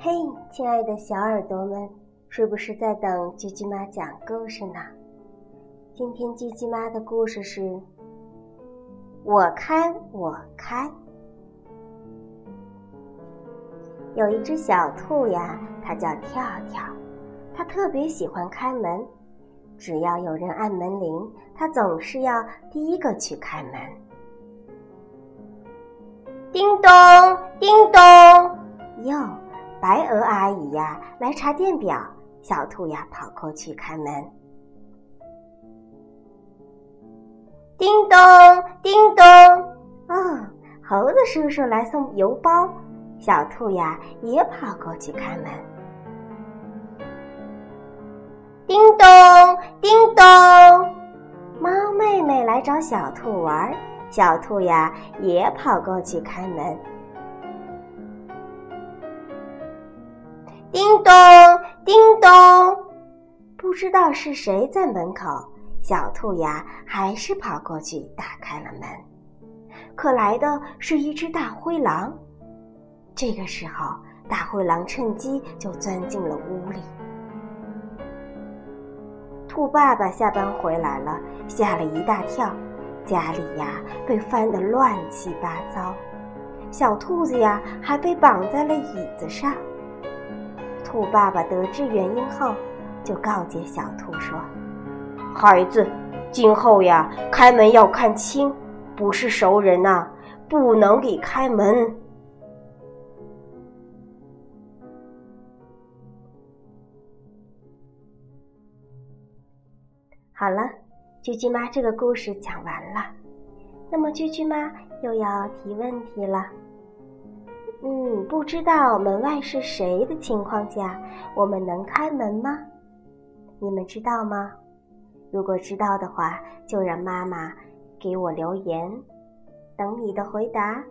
嘿亲爱的小耳朵们，是不是在等鸡鸡妈讲故事呢？今天鸡鸡妈的故事是《我开我开》。有一只小兔呀，它叫跳跳，它特别喜欢开门。只要有人按门铃，它总是要第一个去开门。叮咚，叮咚，白鹅阿姨呀，来查电表。小兔呀，跑过去开门。叮咚，叮咚，哦，猴子叔叔来送邮包。小兔呀，也跑过去开门。叮咚，叮咚，猫妹妹来找小兔玩。小兔呀，也跑过去开门。叮咚，叮咚，不知道是谁在门口。小兔呀，还是跑过去打开了门。可来的是一只大灰狼。这个时候，大灰狼趁机就钻进了屋里。兔爸爸下班回来了，吓了一大跳，家里呀被翻得乱七八糟，小兔子呀还被绑在了椅子上。兔爸爸得知原因后，就告诫小兔说：“孩子，今后呀，开门要看清，不是熟人呐，不能给开门。”好了，啾啾妈这个故事讲完了，那么啾啾妈又要提问题了。嗯，不知道门外是谁的情况下，我们能开门吗？你们知道吗？如果知道的话，就让妈妈给我留言，等你的回答。